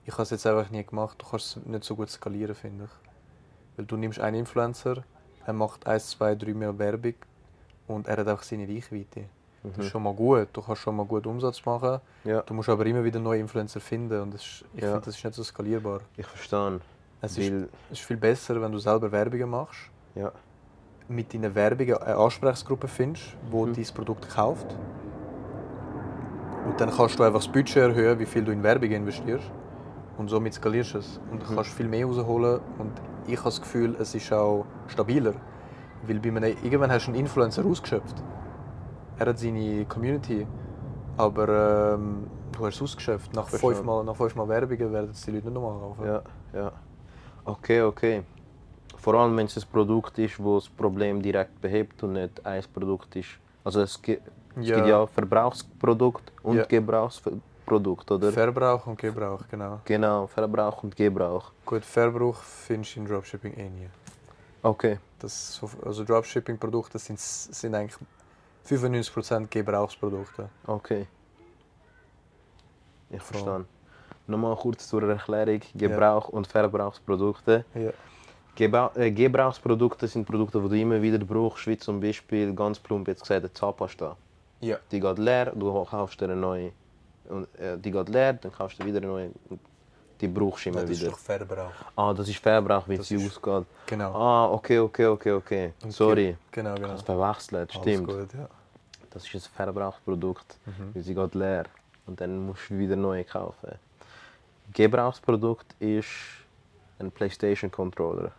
Ich habe es jetzt einfach nie gemacht. Du kannst es nicht so gut skalieren, finde ich. Weil du nimmst einen Influencer, er macht 1, 2, 3 Mal Werbung und er hat einfach seine Reichweite. Das ist Mhm. schon mal gut. Du kannst schon mal gut Umsatz machen. Ja, Du musst aber immer wieder neue Influencer finden und das ist, ich Ja. finde, das ist nicht so skalierbar. ich verstehe. Es ist, es ist viel besser, wenn du selber Werbungen machst, ja. mit deinen Werbungen eine Ansprechgruppe findest, wo Mhm. dein Produkt kauft. Und dann kannst du einfach das Budget erhöhen, wie viel du in Werbung investierst. Und somit skalierst du es. Und du Mhm. kannst viel mehr rausholen. Und ich habe das Gefühl, es ist auch stabiler. Weil bei einem, irgendwann hast du einen Influencer ausgeschöpft. Er hat seine Community. Aber ähm, du hast es ausgeschöpft. Nach fünfmal, nach fünfmal Werbungen werden es die Leute nicht nochmal kaufen. Ja, ja. Okay, okay. Vor allem, wenn es ein Produkt ist, wo das Problem direkt behebt und nicht ein Produkt ist. Also es gibt, es Ja. gibt ja Verbrauchsprodukt und Ja. Gebrauchsprodukt, oder? Verbrauch und Gebrauch, genau. genau, Verbrauch und Gebrauch. Gut, Verbrauch findest du in Dropshipping eh nie. Okay. Das, so- also Dropshipping-Produkte sind, sind eigentlich 95% Gebrauchsprodukte. Okay. Ich verstehe. Nochmal kurz zur Erklärung: Gebrauch und Verbrauchsprodukte. Ja. Gebra äh, Gebrauchsprodukte sind Produkte, die du immer wieder brauchst, wie zum Beispiel, ganz plump jetzt gesagt, eine Zahnpasta. Ja. Die geht leer, du kaufst dir eine neue. Und, äh, die geht leer, dann kaufst du wieder neue. Die brauchst du immer das ist wieder. doch Verbrauch. Ah, das ist Verbrauch, wie Das sie ist- ausgeht. Genau. Ah, okay, okay, okay, okay. Sorry. Genau, genau. es verwechselt, stimmt. Alles gut, ja. Das ist ein Verbrauchsprodukt, Mhm. weil sie geht leer. Und dann musst du wieder neu kaufen. Gebrauchsprodukt ist ein PlayStation Controller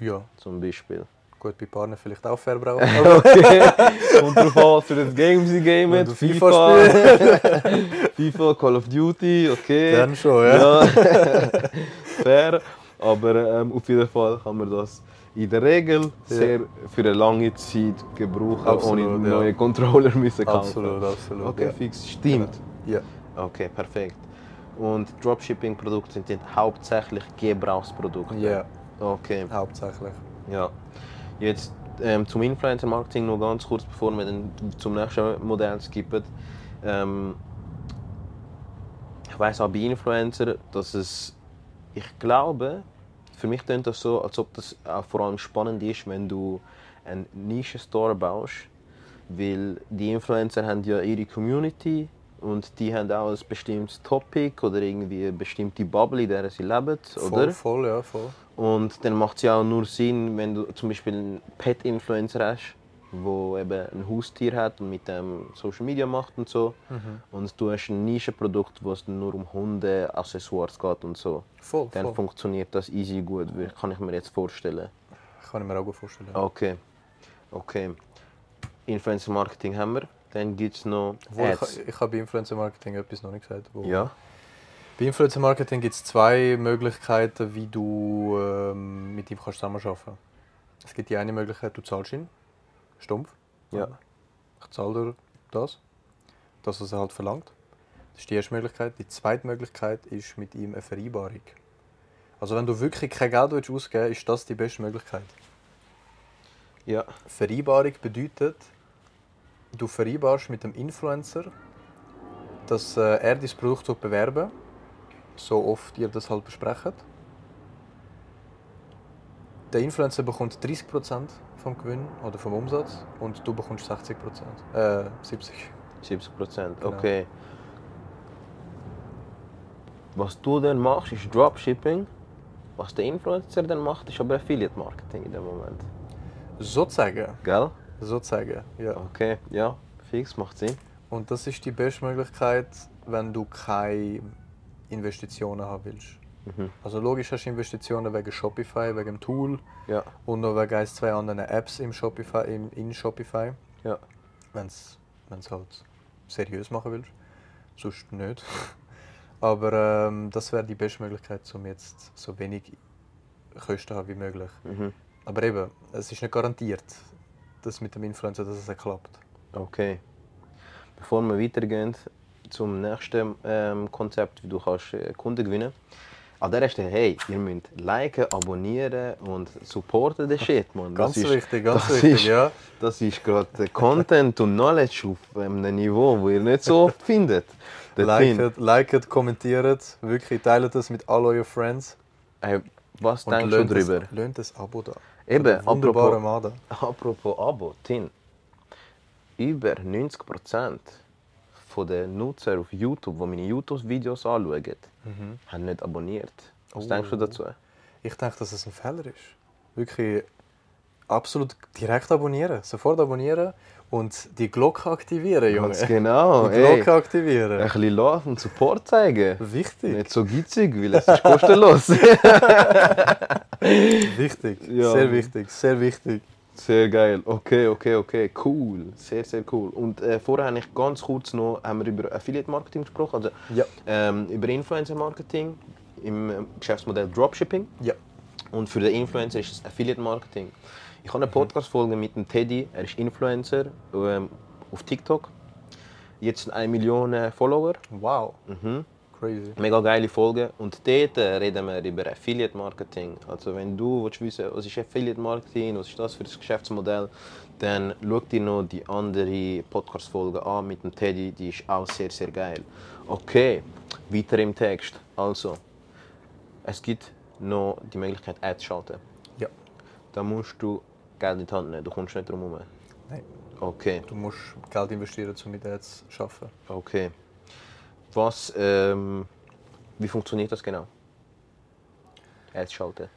Ja, zum Beispiel. Gut, bei Partnern vielleicht auch Verbrauch. Okay, kommt drauf an, was für ein Game sie gamen. FIFA, FIFA, Call of Duty, okay. Dann schon, ja. Ja, fair. Aber ähm, auf jeden Fall kann man das in der Regel sehr für eine lange Zeit gebrauchen, Absolut, ohne ja. neue Controller müssen kaufen. Absolut, absolut. Okay, ja. fix, stimmt. Ja. Okay, perfekt. Und Dropshipping-Produkte sind hauptsächlich Gebrauchsprodukte. ja, Okay, hauptsächlich. ja. Jetzt ähm, zum Influencer-Marketing noch ganz kurz, bevor wir dann zum nächsten Modell skippen. Ähm, ich weiß auch bei Influencer, dass es, ich glaube, für mich klingt das so, als ob das auch vor allem spannend ist, wenn du einen Nischen-Store baust, weil die Influencer haben ja ihre Community und die haben auch ein bestimmtes Topic oder irgendwie eine bestimmte Bubble, in der sie leben, Voll, oder? voll, ja, voll. Und dann macht es ja auch nur Sinn, wenn du zum Beispiel einen Pet-Influencer hast, der eben ein Haustier hat und mit dem Social Media macht und so. Mhm. Und du hast ein Nischenprodukt, wo es nur um Hunde, Accessoires geht und so. Voll, Dann voll. funktioniert das easy gut, kann ich mir jetzt vorstellen. Kann ich mir auch gut vorstellen. Okay, okay. Influencer Marketing haben wir. Dann gibt es noch Ads. ich, ich habe bei Influencer Marketing etwas noch nicht gesagt. Wo Ja, Bei Influencer Marketing gibt es zwei Möglichkeiten, wie du ähm, mit ihm kannst zusammenarbeiten kannst. Es gibt die eine Möglichkeit, du zahlst ihn. Stumpf. Ja. Ich zahle dir das. Das, was er halt verlangt. Das ist die erste Möglichkeit. Die zweite Möglichkeit ist mit ihm eine Vereinbarung. Also wenn du wirklich kein Geld willst ausgeben willst, ist das die beste Möglichkeit. ja, Vereinbarung bedeutet, du vereinbarst mit dem Influencer, dass äh, er dein Produkt wird bewerben so oft ihr das halt besprecht. Der Influencer bekommt 30% vom Gewinn oder vom Umsatz und du bekommst 60%. Äh, 70. 70 Prozent. Genau. Okay. Was du dann machst, ist Dropshipping. Was der Influencer dann macht, ist aber Affiliate Marketing in dem Moment. Sozusagen. Gell? Sozusagen, ja. Okay, ja, fix, macht Sinn. Und das ist die beste Möglichkeit, wenn du keine Investitionen haben willst. Mhm. Also logisch hast du Investitionen wegen Shopify, wegen dem Tool Ja, und noch wegen ein, zwei anderen Apps im Shopify, im, in Shopify, ja. wenn du halt seriös machen willst. Sonst nicht. Aber ähm, das wäre die beste Möglichkeit, um jetzt so wenig Kosten zu haben wie möglich. Mhm. Aber eben, es ist nicht garantiert, dass mit dem Influencer dass es klappt. Okay. Bevor wir weitergehen zum nächsten ähm, Konzept, wie du kannst äh, Kunden gewinnen An dieser Stelle, hey, ihr müsst liken, abonnieren und supporten den Shit, man. Ganz ist, wichtig, ganz das wichtig, ist, ja. Das ist gerade Content und Knowledge auf einem Niveau, wo ihr nicht so oft findet. Liket, liket, kommentiert, wirklich teilt es mit all euren Friends. Hey, was Und denkst du darüber? Löhnt das Abo da. Eben, apropos, apropos Abo, Tin. Über 90% von den Nutzer auf YouTube, die meine YouTube-Videos anschauen, haben nicht abonniert. Was Oh. denkst du dazu? Ich denke, dass es ein Fehler ist. Wirklich absolut direkt abonnieren. Sofort abonnieren und die Glocke aktivieren, Junge. Ganz genau. Die Ey, Glocke ein aktivieren. bisschen Love und Support zeigen. Wichtig. Nicht so gitzig, weil es ist kostenlos. Wichtig. Ja. Sehr wichtig. Sehr wichtig. Sehr geil. Okay, okay, okay. Cool. Sehr, sehr cool. Und äh, vorher habe ich ganz kurz noch haben wir über Affiliate Marketing gesprochen, also Ja. ähm, über Influencer Marketing im äh, Geschäftsmodell Dropshipping. Ja. Und für den Influencer ist es Affiliate Marketing. Ich habe eine Podcast-Folge mit dem Teddy, er ist Influencer ähm, auf TikTok. Jetzt eine Million Follower. Wow. Mhm. Crazy. Mega geile Folge. Und dort äh, reden wir über Affiliate Marketing. Also wenn du willst wissen was ist Affiliate Marketing, was ist das für ein Geschäftsmodell, dann schau dir noch die andere Podcast-Folge an mit dem Teddy, die ist auch sehr, sehr geil. Okay, weiter im Text. Also, es gibt noch die Möglichkeit, Ads zu schalten. Ja. Da musst du Geld in die Hand nehmen, du kommst nicht drum herum. Nein. Okay, Du musst Geld investieren, um mit Ads zu arbeiten. okay. Was, ähm, wie funktioniert das genau? Ads schalten.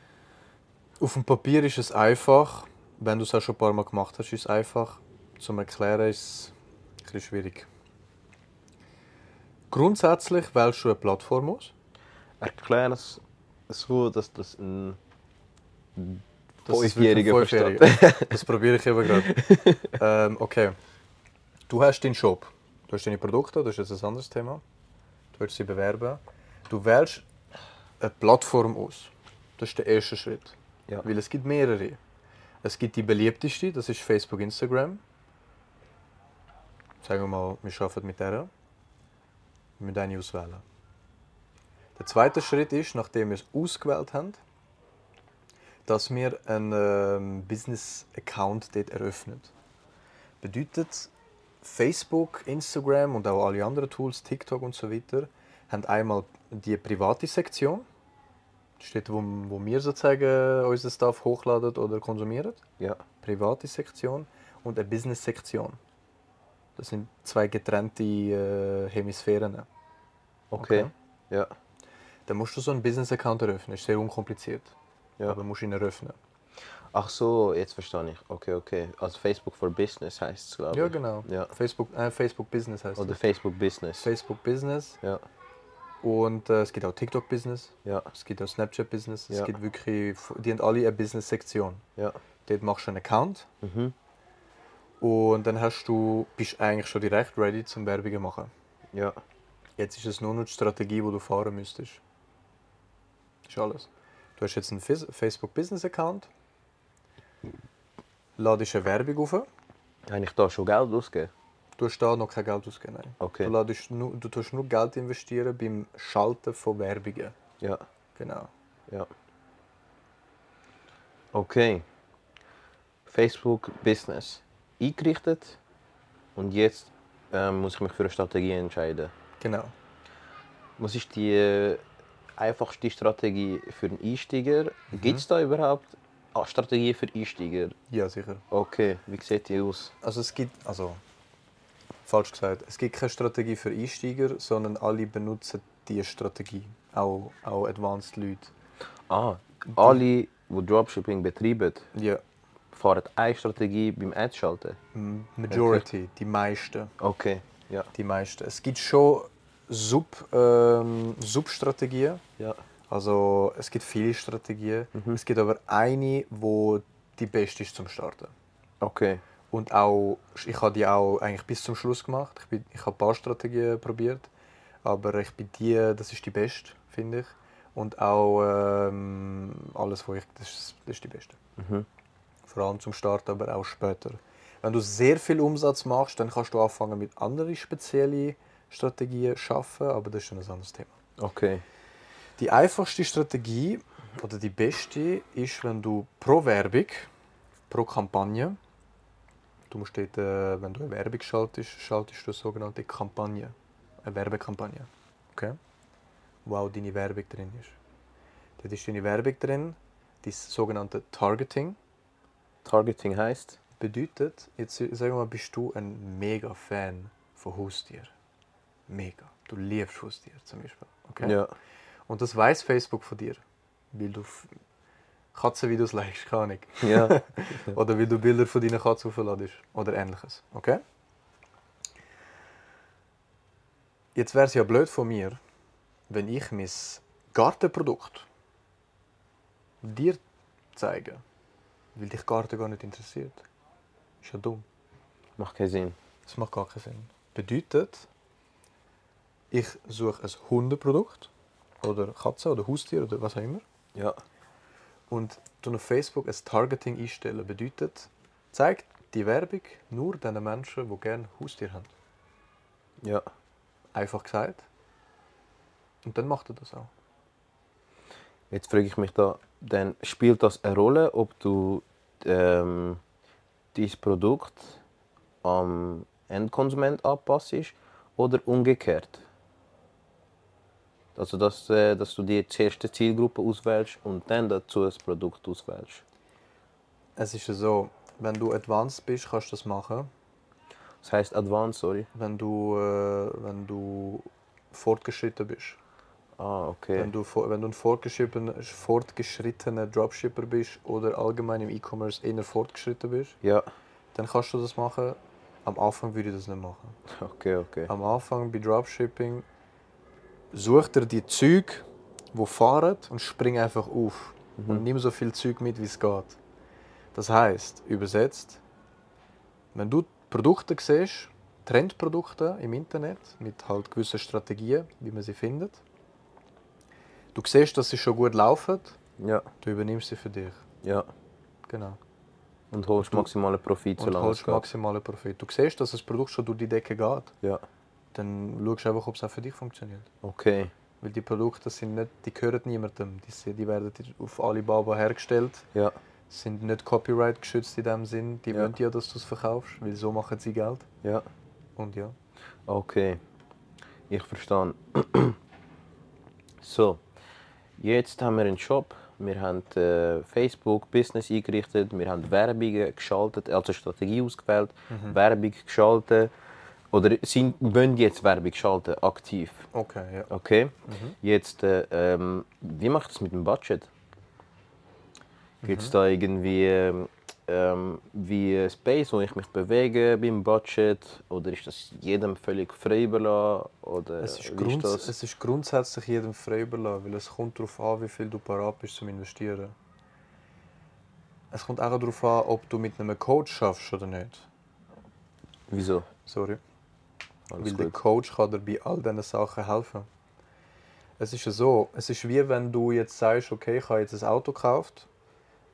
Auf dem Papier ist es einfach. Wenn du es auch schon ein paar Mal gemacht hast, ist es einfach. Zum Erklären ist es ein bisschen schwierig. Grundsätzlich wählst du eine Plattform aus. Erklär es so, dass das ein Das ist Fünfjähriger versteht. Das probiere ich eben gerade. ähm, okay. Du hast deinen Shop. Du hast deine Produkte, das ist jetzt ein anderes Thema. Du willst sie bewerben. Du wählst eine Plattform aus. Das ist der erste Schritt. Ja. Weil es gibt mehrere. Es gibt die beliebteste, das ist Facebook, Instagram. Sagen wir mal, wir arbeiten mit der. Wir müssen eine auswählen. Der zweite Schritt ist, nachdem wir es ausgewählt haben, dass wir einen ähm, Business-Account dort eröffnen. Bedeutet, Facebook, Instagram und auch alle anderen Tools, TikTok und so weiter, haben einmal die private Sektion, steht, wo, wo wir sozusagen unseren Stuff hochladen oder konsumieren, Ja. private Sektion und eine Business-Sektion. Das sind zwei getrennte äh, Hemisphären. Okay. Okay. Ja. Dann musst du so einen Business-Account eröffnen. Ist sehr unkompliziert. Ja. Aber musst ihn eröffnen. Ach so, jetzt verstehe ich. Okay, okay. Also Facebook for Business heißt es, glaube ich. Ja, genau. Ja. Facebook, äh, Facebook Business heißt Oder es. Facebook Business. Facebook Business. Ja. Und äh, es gibt auch TikTok Business. Ja. Es gibt auch Snapchat Business. Es Ja. gibt wirklich, die haben alle eine Business-Sektion. Ja. Dort machst du einen Account Mhm. und dann hast du, bist du eigentlich schon direkt ready zum Werbungen machen. Ja. Jetzt ist es nur noch die Strategie, die du fahren müsstest. Das ist alles. Du hast jetzt einen Facebook Business Account, ladest eine Werbung auf, Habe ich da schon Geld ausgegeben? du hast da noch kein Geld ausgeben. Nein. Okay. Du, ladest nur, du tust nur Geld investieren beim Schalten von Werbungen. Ja. Genau. Ja. Okay. Facebook Business eingerichtet und jetzt ähm, muss ich mich für eine Strategie entscheiden. Genau. Was ist die äh, einfachste Strategie für einen Einsteiger? Gibt es da überhaupt Strategie für Einsteiger? Ja, sicher. Okay, wie sieht die aus? Also es gibt, also falsch gesagt, es gibt keine Strategie für Einsteiger, sondern alle benutzen diese Strategie. Auch, auch Advanced Leute. Ah, alle, die Dropshipping betreiben, Ja. fahren eine Strategie beim Ads schalten. M- Majority, die meisten. Okay, ja. Die meisten. Es gibt schon Sub, ähm, Substrategien. Ja. Also es gibt viele Strategien. Es gibt aber eine, wo die beste ist zum Starten. Okay. Und auch, ich habe die auch eigentlich bis zum Schluss gemacht. Ich, bin, ich habe ein paar Strategien probiert, aber ich bin die, das ist die beste, finde ich. Und auch ähm, alles, wo ich, das ist, das ist die beste. Mhm. Vor allem zum Start, aber auch später. Wenn du sehr viel Umsatz machst, dann kannst du anfangen mit anderen speziellen Strategien schaffen, aber das ist dann ein anderes Thema. Okay. Die einfachste Strategie oder die beste ist, wenn du pro Werbung, pro Kampagne, du musst dort, äh, wenn du eine Werbung schaltest, schaltest du eine sogenannte Kampagne, eine Werbekampagne, okay? wo auch deine Werbung drin ist. Dort ist deine Werbung drin, das sogenannte Targeting. Targeting heißt? Bedeutet, jetzt sagen wir mal, bist du ein mega Fan von Haustier. Mega. Du liebst Haustier zum Beispiel. Okay? Ja. Und das weiß Facebook von dir. Weil du Katzenvideos likest, keine Ahnung. Ja. Oder weil du Bilder von deiner Katze aufladest. Oder ähnliches. Okay? Jetzt wäre es ja blöd von mir, wenn ich mein Gartenprodukt dir zeige, weil dich Garten gar nicht interessiert. Ist ja dumm. Macht keinen Sinn. Das macht gar keinen Sinn. Bedeutet, ich suche ein Hundeprodukt oder Katze oder Haustier oder was auch immer. Ja. Und du auf Facebook ein Targeting einstellen bedeutet, zeigt die Werbung nur den Menschen, die gerne Haustier haben. Ja. Einfach gesagt. Und dann macht er das auch. Jetzt frage ich mich da, dann spielt das eine Rolle, ob du ähm, dein Produkt am Endkonsument anpasst oder umgekehrt? Also, dass, äh, dass du die zuerst die Zielgruppe auswählst und dann dazu das Produkt auswählst. Es ist ja so, wenn du advanced bist, kannst du das machen. Das heißt Advanced, sorry. Wenn du, äh, wenn du fortgeschritten bist. Ah, okay. Wenn du, wenn du ein fortgeschrittener, fortgeschrittener Dropshipper bist oder allgemein im E-Commerce eher fortgeschritten bist, Ja, dann kannst du das machen. Am Anfang würde ich das nicht machen. okay, okay. Am Anfang bei Dropshipping such dir die Züge, die fahren und spring einfach auf. Und nimm so viel Zeug mit, wie es geht. Das heißt, übersetzt, wenn du Produkte siehst, Trendprodukte im Internet mit halt gewissen Strategien, wie man sie findet, du siehst, dass sie schon gut laufen, Ja, du übernimmst sie für dich. ja. Genau. Und holst maximalen Profit, Und solange es holst geht. maximalen Profit. Du siehst, dass das Produkt schon durch die Decke geht. Ja, Dann schaust du einfach, ob es auch für dich funktioniert. okay. Weil die Produkte sind nicht, die gehören niemandem. Die, die werden auf Alibaba hergestellt, Ja, sind nicht copyright geschützt in dem Sinn. Die Ja. wollen ja, dass du es verkaufst, weil so machen sie Geld. ja. Und ja. Okay, ich verstehe. so, jetzt haben wir einen Shop. Wir haben äh, Facebook Business eingerichtet, wir haben Werbungen geschaltet, also Strategie ausgewählt, Werbung geschaltet. Oder sind, wollen jetzt Werbung schalten, aktiv. Okay, ja. Okay. Jetzt, äh, ähm, wie macht es mit dem Budget? Gibt es da irgendwie ähm, ähm, wie Space, wo ich mich bewege beim Budget? Oder ist das jedem völlig frei überlassen? Oder Es ist, grunds das? es ist grundsätzlich jedem frei überlassen, weil es kommt darauf an, wie viel du parat bist zum Investieren. Es kommt auch darauf an, ob du mit einem Coach schaffst oder nicht. Wieso? Sorry. Alles Weil der gut. Coach kann dir bei all diesen Sachen helfen. Es ist ja so, es ist wie wenn du jetzt sagst, okay, ich habe jetzt ein Auto gekauft,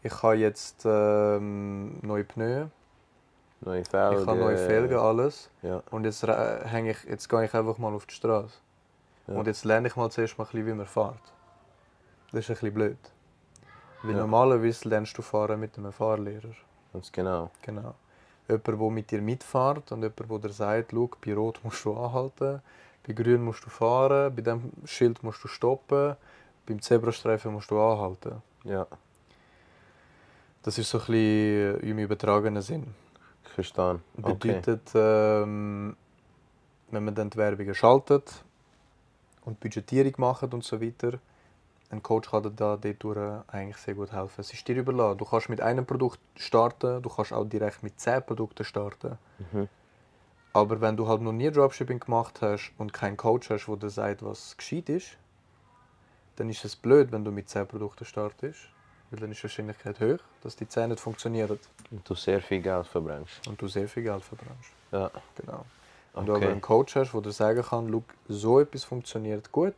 ich habe jetzt ähm, neue Pneu, Neue Felgen. ich habe neue Felgen, alles. Ja, Und jetzt, häng ich, jetzt gehe ich einfach mal auf die Straße. Ja. Und jetzt lerne ich mal zuerst mal ein bisschen, wie man fährt. Das ist ein bisschen blöd. Weil Ja. normalerweise lernst du fahren mit einem Fahrlehrer. ganz genau. Genau. Jemand, der mit dir mitfährt und jemand, der dir sagt, Schau, bei Rot musst du anhalten, bei Grün musst du fahren, bei dem Schild musst du stoppen, beim Zebrastreifen musst du anhalten. Ja, Das ist so ein bisschen im übertragenen Sinn. ich verstehe. Okay. Bedeutet, ähm, wenn man dann die Werbungen schaltet und Budgetierung macht und so weiter, ein Coach kann dir da dort eigentlich sehr gut helfen. Es ist dir überlassen. Du kannst mit einem Produkt starten, du kannst auch direkt mit zehn Produkten starten. Mhm. Aber wenn du halt noch nie Dropshipping gemacht hast und keinen Coach hast, der dir sagt, was gescheit ist, dann ist es blöd, wenn du mit 10 Produkten startest. Weil dann ist die Wahrscheinlichkeit hoch, dass die 10 nicht funktionieren Und du sehr viel Geld verbrennst. und du sehr viel Geld verbrennst. Ja, Genau. Wenn du aber okay. einen Coach hast, der dir sagen kann, so etwas funktioniert gut,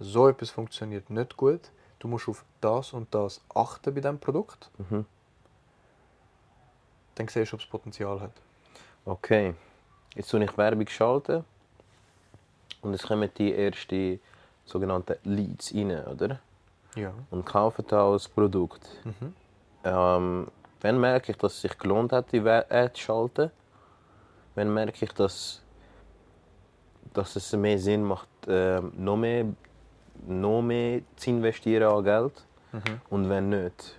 so etwas funktioniert nicht gut, du musst auf das und das achten bei diesem Produkt, Mhm. dann siehst du, ob es Potenzial hat. Okay. Jetzt tue ich Werbung schalten. Und es kommen die ersten sogenannten Leads rein, oder? Ja. Und kaufen da das Produkt. Mhm. Ähm, wann merke ich, dass es sich gelohnt hat, die Ad zu schalten? Wann merke ich, dass, dass es mehr Sinn macht, ähm, noch, mehr, noch mehr zu investieren an Geld? Mhm. Und wenn nicht?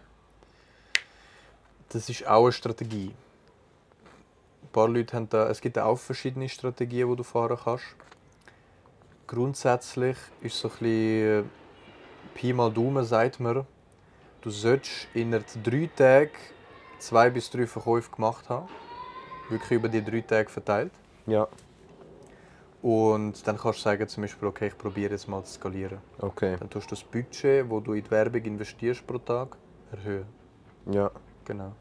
Das ist auch eine Strategie. Ein paar Leute haben da, es gibt auch verschiedene Strategien, die du fahren kannst. Grundsätzlich ist so ein bisschen Pi mal Daumen, sagt man, du solltest innerhalb drei Tagen zwei bis drei Verkäufe gemacht haben. Wirklich über die drei Tage verteilt. Ja, Und dann kannst du sagen, zum Beispiel, okay, ich probiere jetzt mal zu skalieren. okay. Dann tust du das Budget, das du in die Werbung investierst pro Tag, erhöhen. Ja. Genau.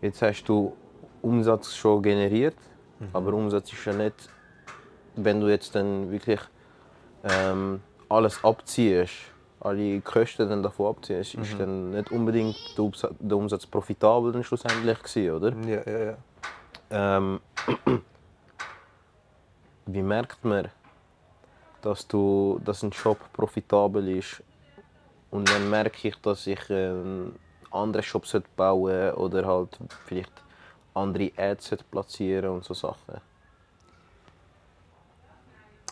Jetzt hast du Umsatz schon generiert, aber Umsatz ist ja nicht, wenn du jetzt dann wirklich ähm, alles abziehst, alle Kosten dann davon abziehst, ist dann nicht unbedingt der Umsatz, der Umsatz profitabel dann schlussendlich gewesen, oder? Ja, ja, ja. Ähm, wie merkt man, dass, du, dass ein Shop profitabel ist und dann merke ich, dass ich einen anderen sollte bauen oder halt vielleicht andere Ads sollte platzieren und so Sachen.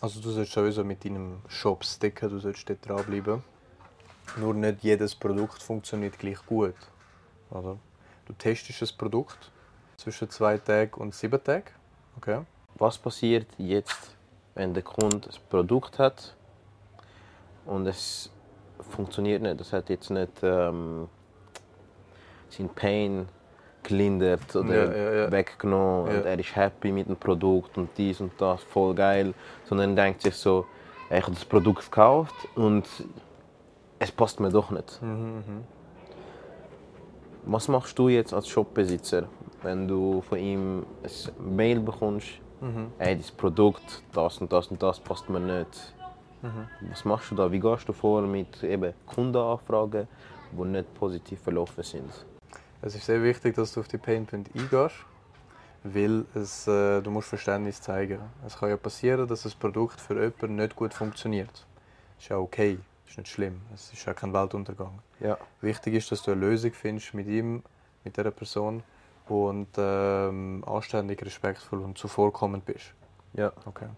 Also du sollst sowieso mit deinem Shop sticken, du sollst dort dranbleiben. Nur nicht jedes Produkt funktioniert gleich gut. Oder? Du testest das Produkt zwischen zwei Tagen und sieben Tagen. Okay. Was passiert jetzt, wenn der Kunde ein Produkt hat und es funktioniert nicht? Das hat jetzt nicht ähm, seinen Pain gelindert oder Ja, ja, ja. weggenommen und er ist happy mit dem Produkt und dies und das, voll geil. Sondern er denkt sich so, "Ey, ich habe das Produkt gekauft und es passt mir doch nicht. Mhm, Was machst du jetzt als Shopbesitzer, wenn du von ihm ein Mail bekommst, Mhm. ey, das Produkt, das und das und das passt mir nicht. Mhm. Was machst du da? Wie gehst du vor mit eben Kundenanfragen, die nicht positiv verlaufen sind? Es ist sehr wichtig, dass du auf die Painpoint eingehst, weil es, äh, du musst Verständnis zeigen. Es kann ja passieren, dass das Produkt für jemanden nicht gut funktioniert. Das ist ja okay, das ist nicht schlimm, es ist ja kein Weltuntergang. Ja. Wichtig ist, dass du eine Lösung findest mit ihm, mit dieser Person und ähm, anständig, respektvoll und zuvorkommend bist. Ja. Okay.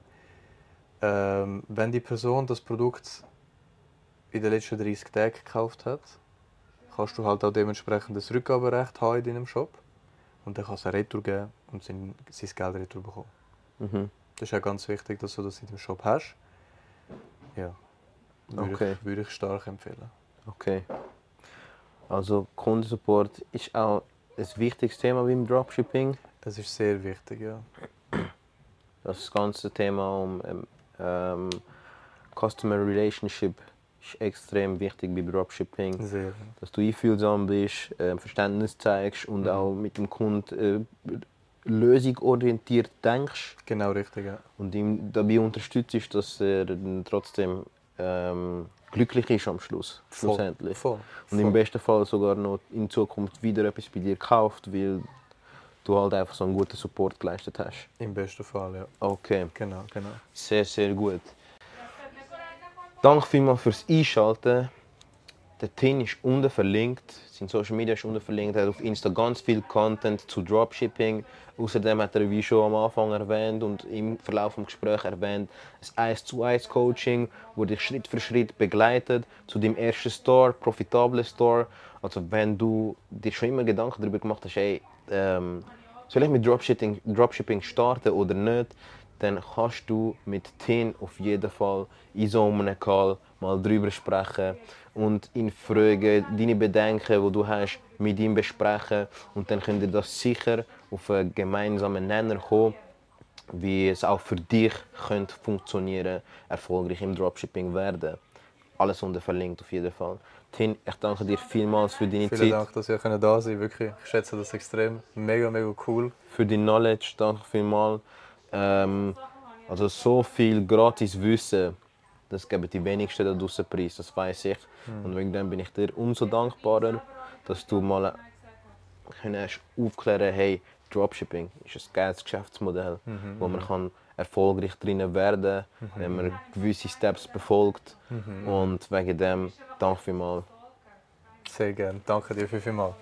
Ähm, wenn die Person das Produkt in den letzten 30 Tagen gekauft hat, kannst du halt auch dementsprechend das Rückgaberecht haben in deinem Shop. Und dann kannst du eine Retour geben und sein, sein Geld retour bekommen. Mhm. Das ist auch ganz wichtig, dass du das in deinem Shop hast. Ja. Würde, Okay. ich, würde ich stark empfehlen. Okay. Also Kundensupport ist auch ein wichtiges Thema beim Dropshipping. Es ist sehr wichtig, ja. Das ganze Thema um ähm, ähm, Customer Relationship ist extrem wichtig bei Dropshipping. Sehr. Dass du einfühlsam bist, äh, Verständnis zeigst und Mhm. auch mit dem Kunden äh, lösungsorientiert denkst Genau richtig, ja. und ihm dabei unterstützt, dass er trotzdem ähm, glücklich ist am Schluss. Voll, Schlussendlich. Voll. Und im voll. besten Fall sogar noch in Zukunft wieder etwas bei dir kauft, weil du halt einfach so einen guten Support geleistet hast. Im besten Fall, ja. Okay, Genau, genau. sehr, sehr gut. Danke vielmals fürs Einschalten. Der Tin ist unten verlinkt, sein Social Media ist unten verlinkt. Er hat auf Insta ganz viel Content zu Dropshipping. Außerdem hat er, wie schon am Anfang erwähnt und im Verlauf des Gesprächs erwähnt, ein 1 zu 1 Coaching, wo dich Schritt für Schritt begleitet zu dem ersten Store, profitablen Store. Also wenn du dir schon immer Gedanken darüber gemacht hast, ey, ähm, soll ich mit Dropshipping, Dropshipping starten oder nicht, dann kannst du mit Tin auf jeden Fall in so einem Call mal drüber sprechen und ihn fragen, deine Bedenken, die du hast, mit ihm besprechen und dann könnt ihr das sicher auf einen gemeinsamen Nenner kommen, wie es auch für dich könnte funktionieren, erfolgreich im Dropshipping werden. Alles unten verlinkt auf jeden Fall. Tin, ich danke dir vielmals für deine Vielen Zeit, Dank, dass ihr da sein. Wirklich, ich schätze das extrem. Mega, mega cool. für dein Knowledge, danke vielmals. Ähm, also so viel gratis Wissen, das geben die wenigsten da draussen preis, das weiß ich. Und wegen dem bin ich dir umso dankbarer, dass du mal kannst aufklären hey, Dropshipping ist ein geiles Geschäftsmodell, wo man kann erfolgreich drinnen werden wenn man gewisse Steps befolgt. Und wegen dem, danke vielmals. Sehr gerne. Danke dir vielmals.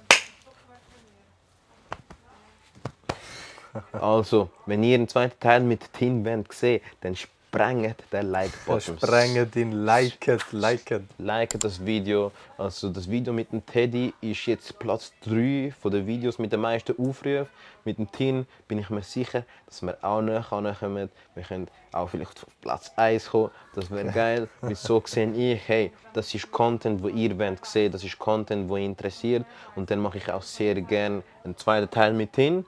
Also, wenn ihr den zweiten Teil mit Tin wollt sehen, dann sprengt den Like-Button. Sprengen den Liket, Liket. Like das Video. Also das Video mit dem Teddy ist jetzt Platz 3 von den Videos mit den meisten Aufrufen. Mit dem Tin bin ich mir sicher, dass wir auch näher kommen. Wir können auch vielleicht auf Platz 1 kommen. Das wäre geil. Weil so sehe ich, hey, das ist Content, wo ihr wollt sehen. Das ist Content, wo ihr interessiert. Und dann mache ich auch sehr gerne einen zweiten Teil mit Tin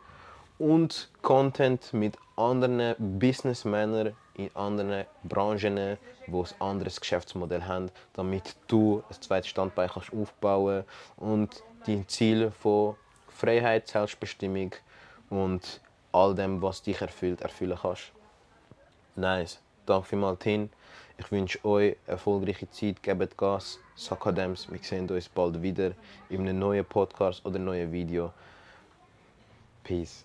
und Content mit anderen Businessmännern in anderen Branchen, die ein anderes Geschäftsmodell haben, damit du ein zweites Standbein kannst aufbauen und dein Ziel von Freiheit, Selbstbestimmung und all dem, was dich erfüllt, erfüllen kannst. Nice. Danke vielmals, Tin. Ich wünsche euch erfolgreiche Zeit. Gebt Gas. Sakadems. Wir sehen uns bald wieder in einem neuen Podcast oder neuen Video. Peace.